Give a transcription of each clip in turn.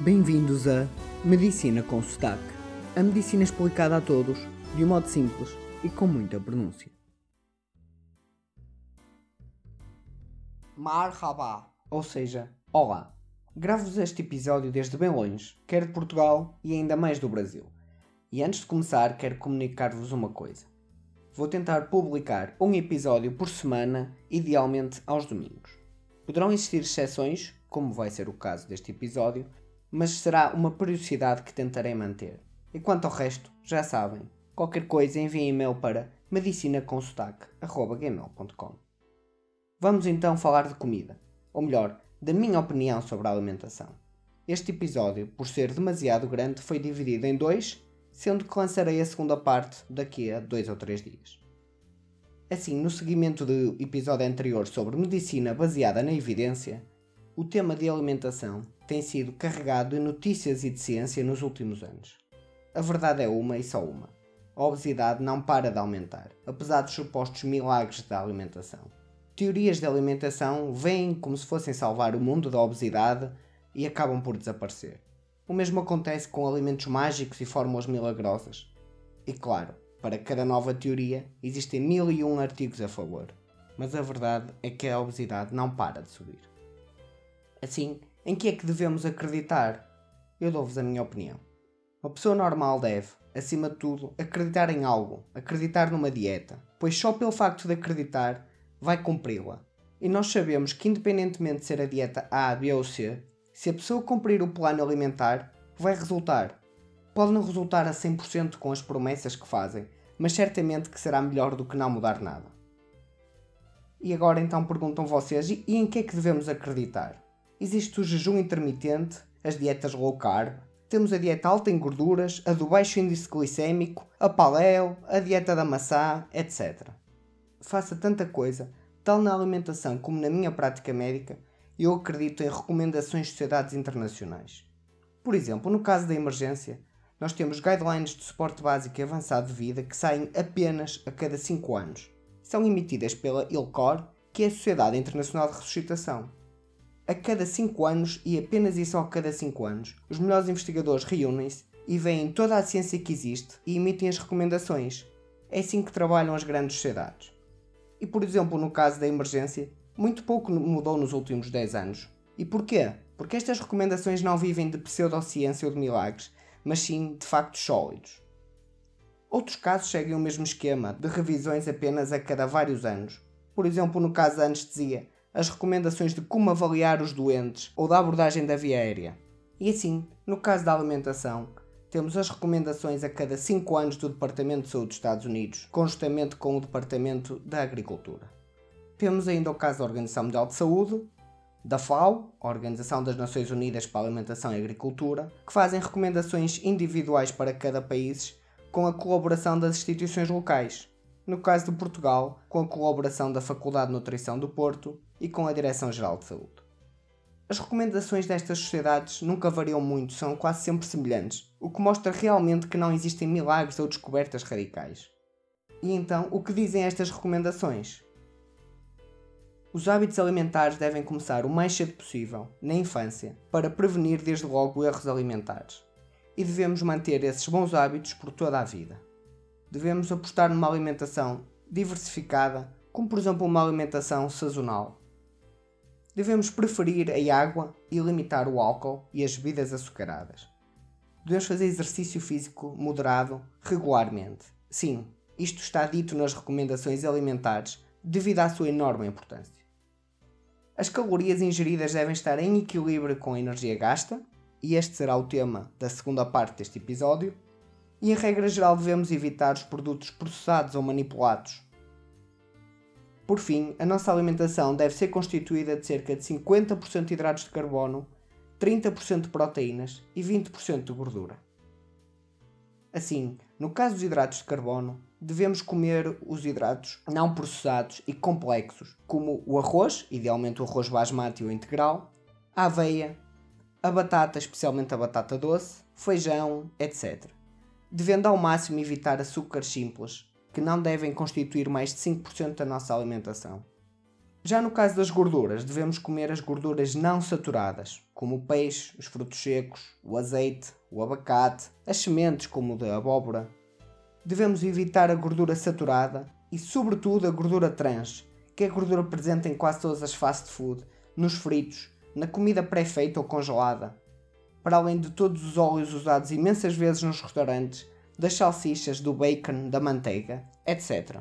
Bem-vindos a Medicina com Sotaque. A medicina explicada a todos, de um modo simples e com muita pronúncia. Marhaba, ou seja, olá. Gravo-vos este episódio desde bem longe, quer de Portugal e ainda mais do Brasil. E antes de começar, quero comunicar-vos uma coisa. Vou tentar publicar um episódio por semana, idealmente aos domingos. Poderão existir exceções, como vai ser o caso deste episódio, mas será uma periodicidade que tentarei manter. E quanto ao resto, já sabem, qualquer coisa enviem e-mail para medicinaconsotaque.gmail.com Vamos então falar de comida, ou melhor, da minha opinião sobre a alimentação. Este episódio, por ser demasiado grande, foi dividido em dois, sendo que lançarei a segunda parte daqui a dois ou três dias. Assim, no seguimento do episódio anterior sobre medicina baseada na evidência, o tema de alimentação tem sido carregado de notícias e de ciência nos últimos anos. A verdade é uma e só uma. A obesidade não para de aumentar, apesar dos supostos milagres da alimentação. Teorias de alimentação vêm como se fossem salvar o mundo da obesidade e acabam por desaparecer. O mesmo acontece com alimentos mágicos e fórmulas milagrosas. E claro, para cada nova teoria existem mil e um artigos a favor. Mas a verdade é que a obesidade não para de subir. Assim, em que é que devemos acreditar? Eu dou-vos a minha opinião. Uma pessoa normal deve, acima de tudo, acreditar em algo, acreditar numa dieta, pois só pelo facto de acreditar vai cumpri-la. E nós sabemos que, independentemente de ser a dieta A, B ou C, se a pessoa cumprir o plano alimentar, vai resultar. Pode não resultar a 100% com as promessas que fazem, mas certamente que será melhor do que não mudar nada. E agora então perguntam vocês: e em que é que devemos acreditar? Existe o jejum intermitente, as dietas low carb, temos a dieta alta em gorduras, a do baixo índice glicêmico, a paleo, a dieta da maçã, etc. Faça tanta coisa, tal na alimentação como na minha prática médica, eu acredito em recomendações de sociedades internacionais. Por exemplo, no caso da emergência, nós temos guidelines de suporte básico e avançado de vida que saem apenas a cada 5 anos. São emitidas pela ILCOR, que é a Sociedade Internacional de Ressuscitação a cada 5 anos e apenas isso a cada 5 anos, os melhores investigadores reúnem-se e veem toda a ciência que existe e emitem as recomendações. É assim que trabalham as grandes sociedades. E por exemplo, no caso da emergência, muito pouco mudou nos últimos 10 anos. E porquê? Porque estas recomendações não vivem de pseudociência ou de milagres, mas sim de factos sólidos. Outros casos seguem o mesmo esquema, de revisões apenas a cada vários anos. Por exemplo, no caso da anestesia, as recomendações de como avaliar os doentes ou da abordagem da via aérea. E assim, no caso da alimentação, temos as recomendações a cada 5 anos do Departamento de Saúde dos Estados Unidos, conjuntamente com o Departamento da Agricultura. Temos ainda o caso da Organização Mundial de Saúde, da FAO, Organização das Nações Unidas para a Alimentação e Agricultura, que fazem recomendações individuais para cada país com a colaboração das instituições locais. No caso de Portugal, com a colaboração da Faculdade de Nutrição do Porto e com a Direção-Geral de Saúde. As recomendações destas sociedades nunca variam muito, são quase sempre semelhantes, o que mostra realmente que não existem milagres ou descobertas radicais. E então, o que dizem estas recomendações? Os hábitos alimentares devem começar o mais cedo possível, na infância, para prevenir desde logo erros alimentares. E devemos manter esses bons hábitos por toda a vida. Devemos apostar numa alimentação diversificada, como por exemplo uma alimentação sazonal, devemos preferir a água e limitar o álcool e as bebidas açucaradas. Devemos fazer exercício físico moderado regularmente. Sim, isto está dito nas recomendações alimentares devido à sua enorme importância. As calorias ingeridas devem estar em equilíbrio com a energia gasta, e este será o tema da segunda parte deste episódio. E em regra geral devemos evitar os produtos processados ou manipulados, por fim, a nossa alimentação deve ser constituída de cerca de 50% de hidratos de carbono, 30% de proteínas e 20% de gordura. Assim, no caso dos hidratos de carbono, devemos comer os hidratos não processados e complexos, como o arroz, idealmente o arroz basmati ou integral, a aveia, a batata, especialmente a batata doce, feijão, etc. Devendo ao máximo evitar açúcares simples, que não devem constituir mais de 5% da nossa alimentação. Já no caso das gorduras, devemos comer as gorduras não saturadas, como o peixe, os frutos secos, o azeite, o abacate, as sementes, como o da abóbora. Devemos evitar a gordura saturada e, sobretudo, a gordura trans, que é a gordura presente em quase todas as fast food, nos fritos, na comida pré-feita ou congelada. Para além de todos os óleos usados imensas vezes nos restaurantes, das salsichas, do bacon, da manteiga, etc.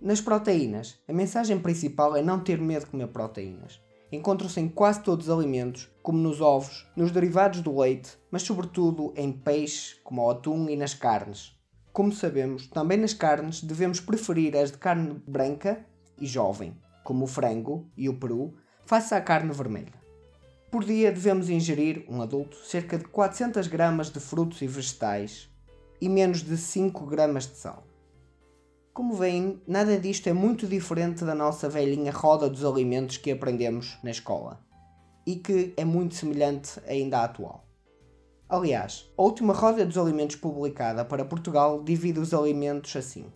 Nas proteínas, a mensagem principal é não ter medo de comer proteínas. Encontram-se em quase todos os alimentos, como nos ovos, nos derivados do leite, mas sobretudo em peixe, como o atum e nas carnes. Como sabemos, também nas carnes devemos preferir as de carne branca e jovem, como o frango e o peru, face à carne vermelha. Por dia devemos ingerir, um adulto, cerca de 400 gramas de frutos e vegetais e menos de 5 gramas de sal. Como veem, nada disto é muito diferente da nossa velhinha roda dos alimentos que aprendemos na escola e que é muito semelhante ainda à atual. Aliás, a última roda dos alimentos publicada para Portugal divide os alimentos assim: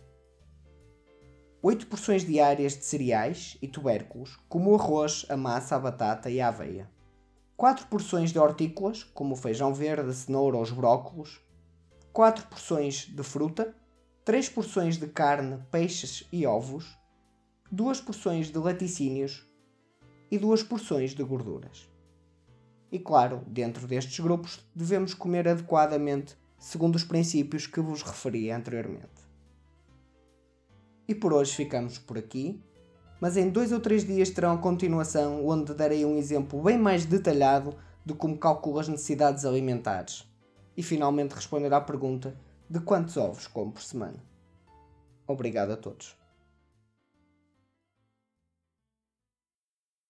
8 porções diárias de cereais e tubérculos, como o arroz, a massa, a batata e a aveia. 4 porções de hortícolas, como o feijão verde, a cenoura ou os brócolos. 4 porções de fruta, 3 porções de carne, peixes e ovos, 2 porções de laticínios e 2 porções de gorduras. E claro, dentro destes grupos devemos comer adequadamente segundo os princípios que vos referi anteriormente. E por hoje ficamos por aqui, mas em dois ou três dias terão a continuação onde darei um exemplo bem mais detalhado de como calculo as necessidades alimentares e finalmente responder à pergunta de quantos ovos como por semana. Obrigado a todos.